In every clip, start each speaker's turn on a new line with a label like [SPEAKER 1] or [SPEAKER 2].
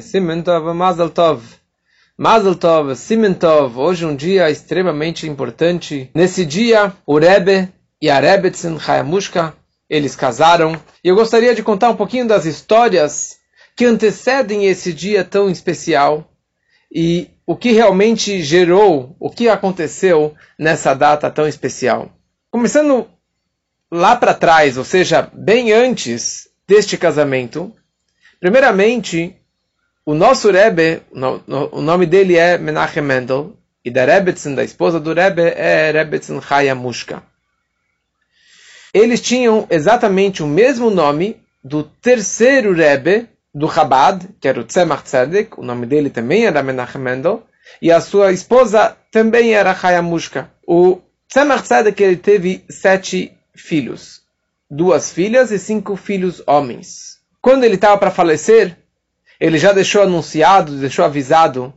[SPEAKER 1] Simentov, Mazel Tov. Mazel Tov, Simentov, hoje um dia extremamente importante. Nesse dia, o Rebbe e a Rebbetzin Hayamushka, eles casaram. E eu gostaria de contar um pouquinho das histórias que antecedem esse dia tão especial e o que realmente gerou, o que aconteceu nessa data tão especial. Começando lá para trás, ou seja, bem antes deste casamento, primeiramente, o nosso Rebbe, o nome dele é Menachem Mendel, e da Rebbetzin, da esposa do Rebbe, é Rebbetzin Chaya Mushka. Eles tinham exatamente o mesmo nome do terceiro Rebbe do Chabad, que era o Tzemach Tzedek, o nome dele também era Menachem Mendel, e a sua esposa também era Chaya Mushka. O Tzemach Tzedek ele teve sete filhos, duas filhas e cinco filhos homens. Quando ele estava para falecer, ele já deixou anunciado, deixou avisado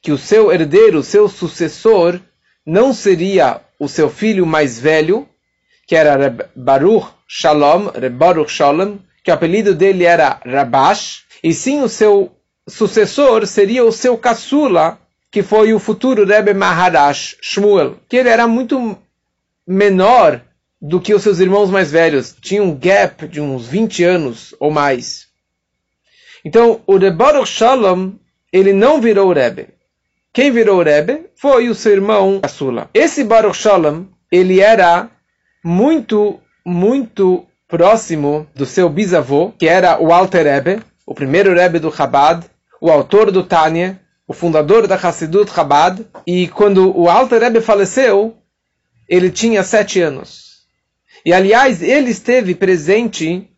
[SPEAKER 1] que o seu herdeiro, o seu sucessor, não seria o seu filho mais velho, que era Baruch Shalom, Baruch Shalom, que o apelido dele era Rabash, e sim o seu sucessor seria o seu caçula, que foi o futuro Rebbe Maharash Shmuel, que ele era muito menor do que os seus irmãos mais velhos, tinha um gap de uns 20 anos ou mais. Então, o Rebbe Shalom, ele não virou Rebbe. Quem virou Rebbe foi o seu irmão caçula. Esse Baruch Shalom, ele era muito, muito próximo do seu bisavô, que era o Alter Rebbe, o primeiro Rebbe do Chabad, o autor do Tânia, o fundador da Hassidut Chabad, e quando o Alter Rebbe faleceu, ele tinha sete anos. E aliás, ele esteve presente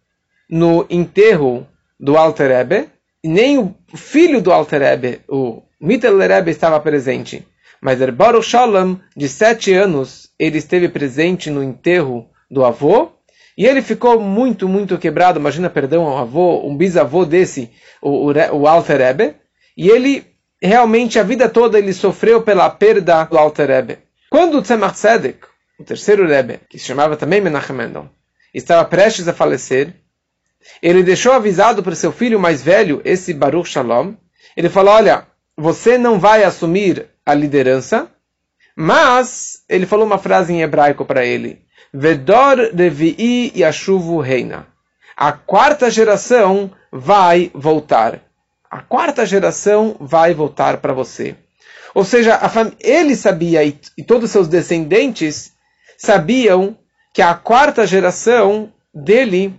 [SPEAKER 1] no enterro do Alter Rebbe, e nem o filho do Alter Rebbe, o Mittel Rebbe, estava presente. Mas o Baruch Shalom, de sete anos, ele esteve presente no enterro do avô, e ele ficou muito, muito quebrado. Imagina, perdão, um avô, um bisavô desse, o, o, o Alter Rebbe, e ele realmente a vida toda ele sofreu pela perda do Alter Rebbe. Quando o Tzemach Tzedek, o terceiro Rebbe, que se chamava também Menachem Mendel, estava prestes a falecer, ele deixou avisado para seu filho mais velho, esse Baruch Shalom, ele falou, olha, você não vai assumir a liderança, mas ele falou uma frase em hebraico para ele, Vedor Revi'i Yashuvu Reina. A quarta geração vai voltar. A quarta geração vai voltar para você. Ou seja, ele sabia e, e todos os seus descendentes sabiam que a quarta geração dele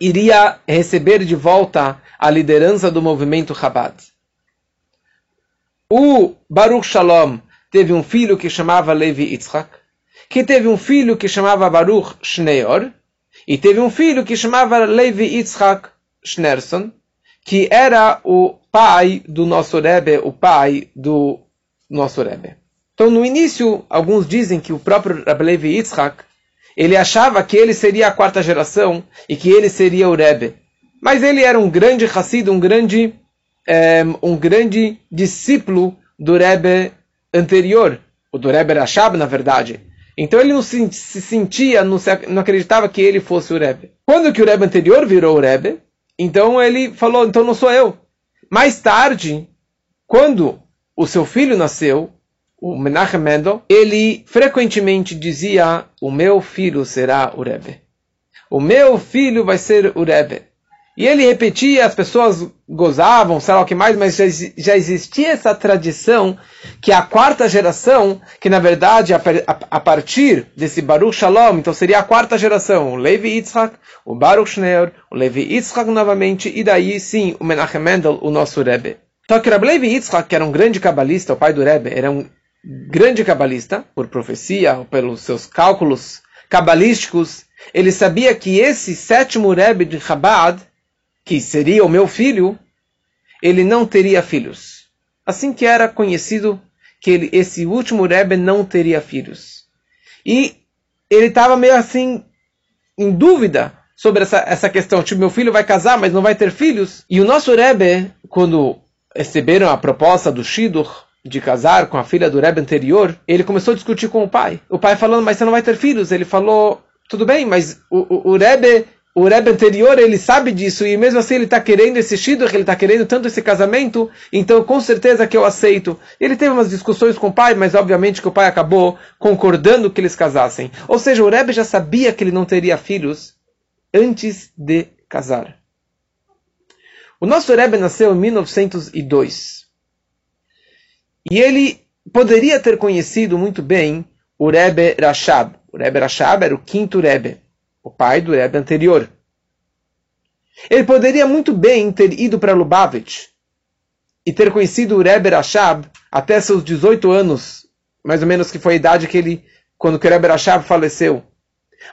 [SPEAKER 1] iria receber de volta a liderança do movimento Chabad. O Baruch Shalom teve um filho que chamava Levi Yitzchak, que teve um filho que chamava Baruch Shneor, e teve um filho que chamava Levi Yitzchak Schnerson, que era o pai do nosso Rebbe, o pai do nosso Rebbe. Então, no início, alguns dizem que o próprio Levi Yitzchak, ele achava que ele seria a quarta geração e que ele seria o Rebbe. Mas ele era um grande Hassid, um grande, é, um grande discípulo do Rebbe anterior, o do Rebbe Rashab, na verdade. Então ele não se, se sentia, não, se, não, acreditava que ele fosse o Rebbe. Quando que o Rebbe anterior virou o Rebbe, então ele falou, então não sou eu. Mais tarde, quando o seu filho nasceu, o Menachem Mendel, ele frequentemente dizia, o meu filho será o Rebbe. O meu filho vai ser o Rebbe. E ele repetia, as pessoas gozavam, sei lá o que mais, mas já, já existia essa tradição que a quarta geração, que na verdade a, a, partir desse Baruch Shalom, então seria a quarta geração, o Levi Yitzhak, o Baruch Shneor, o Levi Yitzhak novamente, e daí sim o Menachem Mendel, o nosso Rebbe. Só que o Levi Yitzhak, que era um grande cabalista, o pai do Rebbe, era um grande cabalista, por profecia, ou pelos seus cálculos cabalísticos, ele sabia que esse sétimo Rebbe de Chabad, que seria o meu filho, ele não teria filhos. Assim que era conhecido que ele, esse último Rebbe não teria filhos. E ele estava meio assim, em dúvida sobre essa, essa questão. Tipo, meu filho vai casar, mas não vai ter filhos. E o nosso Rebbe, quando receberam a proposta do Shidur, de casar com a filha do Rebbe anterior, ele começou a discutir com o pai. O pai falando, mas você não vai ter filhos. Ele falou, tudo bem, mas o, o, o Rebbe o Rebbe anterior, ele sabe disso, e mesmo assim ele está querendo esse shidduch, ele está querendo tanto esse casamento, então com certeza que eu aceito. Ele teve umas discussões com o pai, mas obviamente que o pai acabou concordando que eles casassem. Ou seja, o Rebbe já sabia que ele não teria filhos antes de casar. O nosso Rebbe nasceu em 1902. E ele poderia ter conhecido muito bem o Rebbe Rashab. O Rebbe Rashab era o quinto Rebbe o pai do Rebbe anterior. Ele poderia muito bem ter ido para Lubavitch e ter conhecido o Rebbe Rashab até seus 18 anos, mais ou menos que foi a idade que ele, quando o Rebbe Rashab faleceu.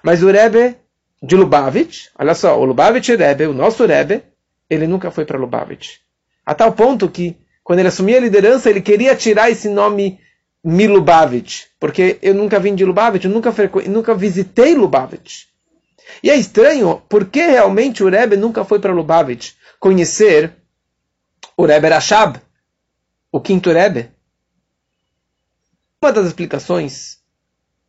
[SPEAKER 1] Mas o Rebbe de Lubavitch, olha só, o Lubavitch Rebbe, o nosso Rebbe, ele nunca foi para Lubavitch. A tal ponto que, quando ele assumia a liderança, ele queria tirar esse nome Milubavitch, porque eu nunca vim de Lubavitch, eu nunca, nunca visitei Lubavitch. E é estranho porque realmente o Rebbe nunca foi para Lubavitch conhecer o Rebbe Rashab, o quinto Rebbe. Uma das explicações,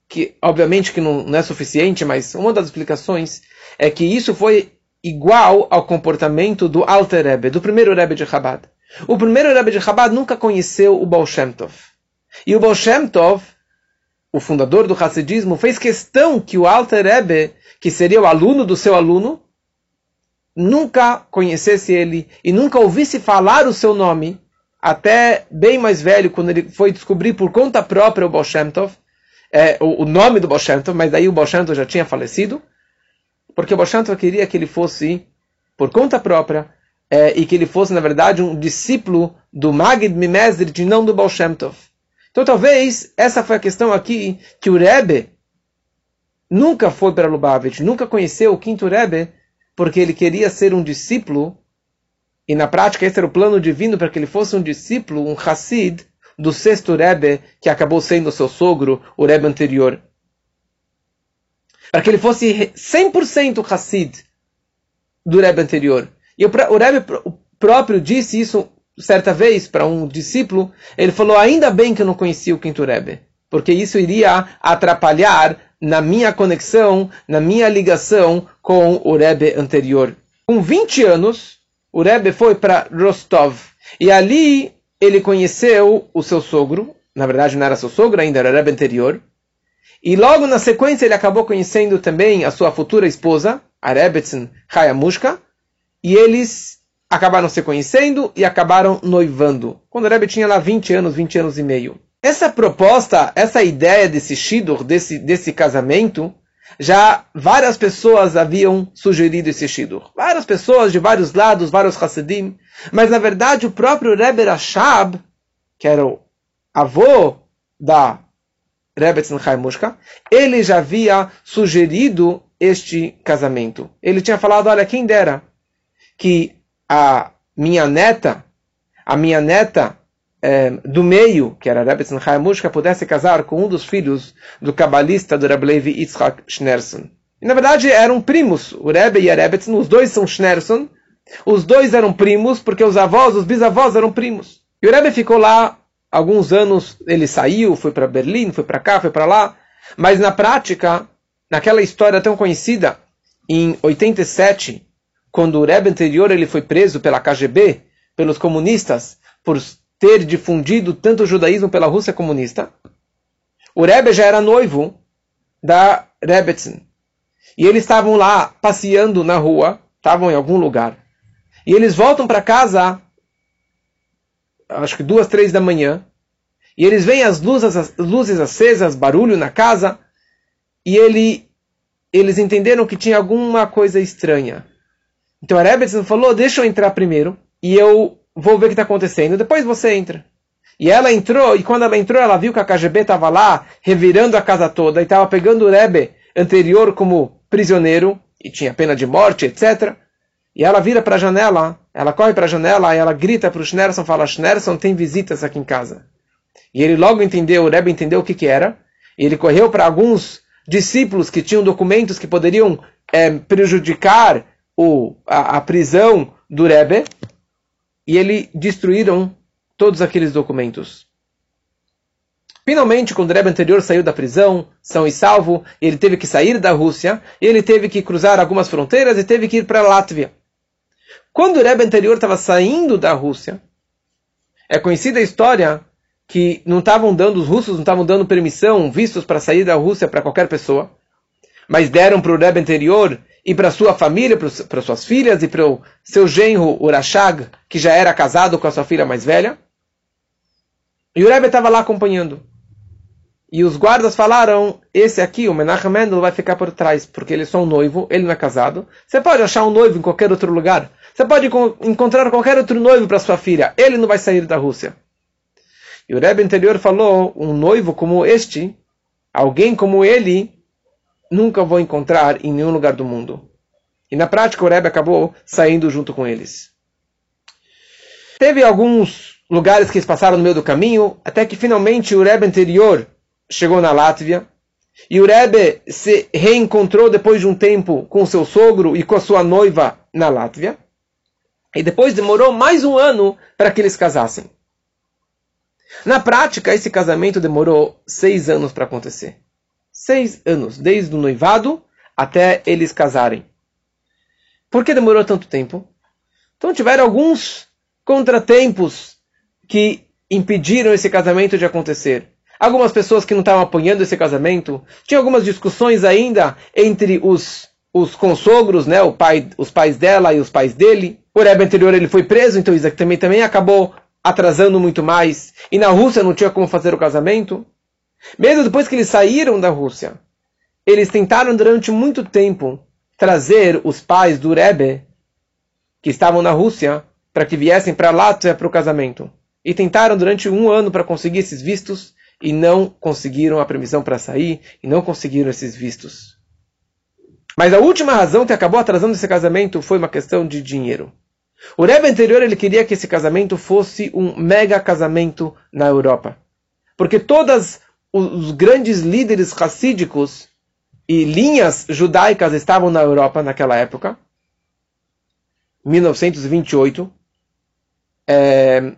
[SPEAKER 1] que obviamente que não, não é suficiente, mas uma das explicações é que isso foi igual ao comportamento do Alter Rebbe, do primeiro Rebbe de Chabad. O primeiro Rebbe de Chabad nunca conheceu o Baal Shem Tov. E o Baal Shem Tov, o fundador do Hassidismo, fez questão que o Alter Rebbe que seria o aluno do seu aluno, nunca conhecesse ele e nunca ouvisse falar o seu nome, até bem mais velho, quando ele foi descobrir por conta própria o Baal é, o, o, nome do Baal mas daí o Baal já tinha falecido, porque o Baal queria que ele fosse, por conta própria, é, e que ele fosse, na verdade, um discípulo do Magid Mimesdrit e não do Baal Tov. Então talvez essa foi a questão aqui que o Rebbe nunca foi para Lubavitch, nunca conheceu o quinto Rebbe, porque ele queria ser um discípulo, e na prática esse era o plano divino para que ele fosse um discípulo, um Hassid, do sexto Rebbe, que acabou sendo seu sogro, o Rebbe anterior. Para que ele fosse 100% Hassid do Rebbe anterior. E o, o Rebbe próprio disse isso certa vez para um discípulo, ele falou, ainda bem que eu não conhecia o quinto Rebbe, porque isso iria atrapalhar na minha conexão, na minha ligação com o Rebbe anterior. Com 20 anos, o Rebbe foi para Rostov e ali ele conheceu o seu sogro, na verdade não era seu sogro ainda, era o Rebbe anterior. E logo na sequência ele acabou conhecendo também a sua futura esposa, a Rebbetzin Hayamushka, e eles acabaram se conhecendo e acabaram noivando. Quando o Rebbe tinha lá 20 anos, 20 anos e meio. Essa proposta, essa ideia desse shidur, desse, desse casamento, já várias pessoas haviam sugerido esse shidur. Várias pessoas de vários lados, vários Hasidim. Mas na verdade o próprio Rebbe Rashab, que era o avô da Rebbe Tzimchai ele já havia sugerido este casamento. Ele tinha falado, olha, quem dera que a minha neta, a minha neta é, do meio, que era Rebbe Tzimchai pudesse casar com um dos filhos do cabalista do Rebbe Levi Yitzhak Schneerson. E, na verdade, eram primos. O Rebbe e a Rebbe, os dois são Schneerson. Os dois eram primos, porque os avós, os bisavós eram primos. E o Rebbe ficou lá alguns anos, ele saiu, foi para Berlim, foi para cá, foi para lá. Mas na prática, naquela história tão conhecida, em 87, quando o Rebbe anterior ele foi preso pela KGB, pelos comunistas, por ter difundido tanto o judaísmo pela Rússia comunista, o Rebbe já era noivo da Rebbetzin. E eles estavam lá passeando na rua, estavam em algum lugar. E eles voltam para casa, acho que duas, três da manhã, e eles veem as luzes, as luzes acesas, barulho na casa, e ele, eles entenderam que tinha alguma coisa estranha. Então a Rebbetzin falou, deixa eu entrar primeiro, e eu vou ver o que está acontecendo, depois você entra. E ela entrou, e quando ela entrou, ela viu que a KGB estava lá, revirando a casa toda, e estava pegando o Rebbe anterior como prisioneiro, e tinha pena de morte, etc. E ela vira para a janela, ela corre para a janela, e ela grita para o Schneerson, fala, Schneerson, tem visitas aqui em casa. E ele logo entendeu, o Rebbe entendeu o que, que era, e ele correu para alguns discípulos que tinham documentos que poderiam é, prejudicar o, a, a prisão do Rebbe, e ele destruíram todos aqueles documentos. Finalmente, quando o Rebbe anterior saiu da prisão, são e salvo, ele teve que sair da Rússia, ele teve que cruzar algumas fronteiras e teve que ir para a Látvia. Quando o Rebbe anterior estava saindo da Rússia, é conhecida a história que não estavam dando, os russos não estavam dando permissão, vistos para sair da Rússia para qualquer pessoa, mas deram para o Rebbe anterior e para sua família, para suas filhas e para o seu genro Urashag, que já era casado com a sua filha mais velha. E o Rebbe estava lá acompanhando. E os guardas falaram: esse aqui, o Menachem Mendel, vai ficar por trás, porque ele é só um noivo, ele não é casado. Você pode achar um noivo em qualquer outro lugar. Você pode encontrar qualquer outro noivo para sua filha. Ele não vai sair da Rússia. E o Rebbe anterior falou: um noivo como este, alguém como ele, nunca vou encontrar em nenhum lugar do mundo. E na prática o Rebbe acabou saindo junto com eles. Teve alguns lugares que eles passaram no meio do caminho, até que finalmente o Rebbe anterior chegou na Látvia, e o Rebbe se reencontrou depois de um tempo com seu sogro e com a sua noiva na Látvia. E depois demorou mais um ano para que eles casassem. Na prática, esse casamento demorou seis anos para acontecer. Seis anos, desde o noivado até eles casarem. Por que demorou tanto tempo? Então tiveram alguns contratempos que impediram esse casamento de acontecer algumas pessoas que não estavam apoiando esse casamento, tinha algumas discussões ainda entre os, os consogros, né, o pai, os pais dela e os pais dele. O Rebbe anterior ele foi preso, então isso também, também acabou atrasando muito mais. E na Rússia não tinha como fazer o casamento. Mesmo depois que eles saíram da Rússia, eles tentaram durante muito tempo trazer os pais do Rebbe, que estavam na Rússia, para que viessem para lá para o casamento. E tentaram durante um ano para conseguir esses vistos, e não conseguiram a permissão para sair e não conseguiram esses vistos. Mas a última razão que acabou atrasando esse casamento foi uma questão de dinheiro. O Rebbe anterior ele queria que esse casamento fosse um mega casamento na Europa. Porque todos os grandes líderes racídicos e linhas judaicas estavam na Europa naquela época, 1928. É,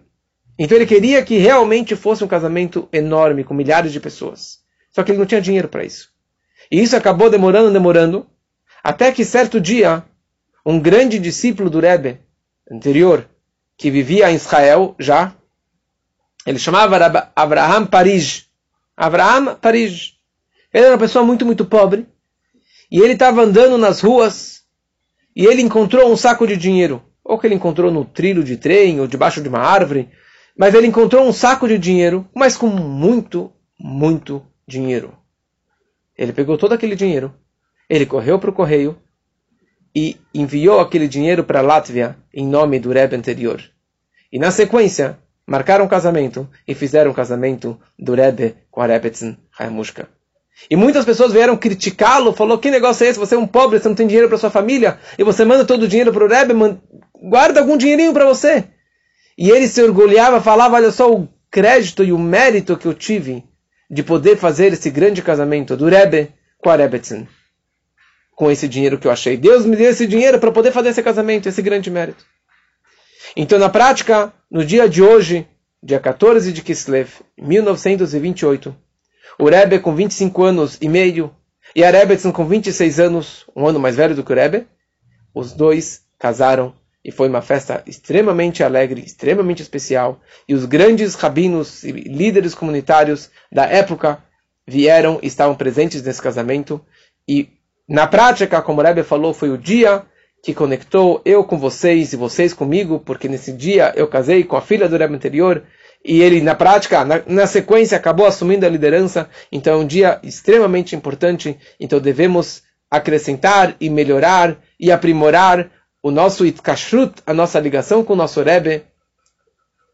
[SPEAKER 1] então ele queria que realmente fosse um casamento enorme, com milhares de pessoas. Só que ele não tinha dinheiro para isso. E isso acabou demorando, demorando, até que certo dia, um grande discípulo do Rebbe anterior, que vivia em Israel já, ele chamava Abraham Paris. Abraham Paris. Ele era uma pessoa muito, muito pobre. E ele estava andando nas ruas e ele encontrou um saco de dinheiro. Ou que ele encontrou no trilho de trem, ou debaixo de uma árvore, mas ele encontrou um saco de dinheiro, mas com muito, muito dinheiro. Ele pegou todo aquele dinheiro, ele correu para o correio e enviou aquele dinheiro para a Látvia em nome do Rebbe anterior. E na sequência, marcaram um casamento e fizeram o um casamento do Rebbe com a Rebbetzin Haimushka. E muitas pessoas vieram criticá-lo, falou, que negócio é esse? Você é um pobre, você não tem dinheiro para sua família, e você manda todo o dinheiro para o Rebbe, guarda algum dinheirinho para você. E ele se orgulhava, falava: olha só o crédito e o mérito que eu tive de poder fazer esse grande casamento do Rebbe com a Rebbetzin. Com esse dinheiro que eu achei. Deus me deu esse dinheiro para poder fazer esse casamento, esse grande mérito. Então, na prática, no dia de hoje, dia 14 de Kislev, 1928, o Rebbe com 25 anos e meio e a Rebbetzin com 26 anos, um ano mais velho do que o Rebbe, os dois casaram e foi uma festa extremamente alegre, extremamente especial, e os grandes rabinos e líderes comunitários da época vieram e estavam presentes nesse casamento, e na prática, como o Rebbe falou, foi o dia que conectou eu com vocês e vocês comigo, porque nesse dia eu casei com a filha do Rebbe anterior, e ele, na prática, na, na, sequência, acabou assumindo a liderança. Então é um dia extremamente importante. Então devemos acrescentar e melhorar e aprimorar o nosso itkashrut, a nossa ligação com o nosso Rebbe,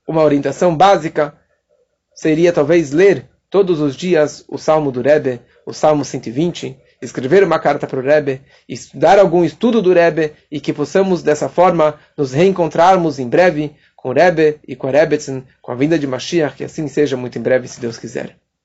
[SPEAKER 1] uma orientação básica seria talvez ler todos os dias o Salmo do Rebbe, o Salmo 120, escrever uma carta para o Rebbe, estudar algum estudo do Rebbe e que possamos dessa forma nos reencontrarmos em breve com o Rebbe e com a Rebbetzin, com a vinda de Mashiach, que assim seja muito em breve, se Deus quiser.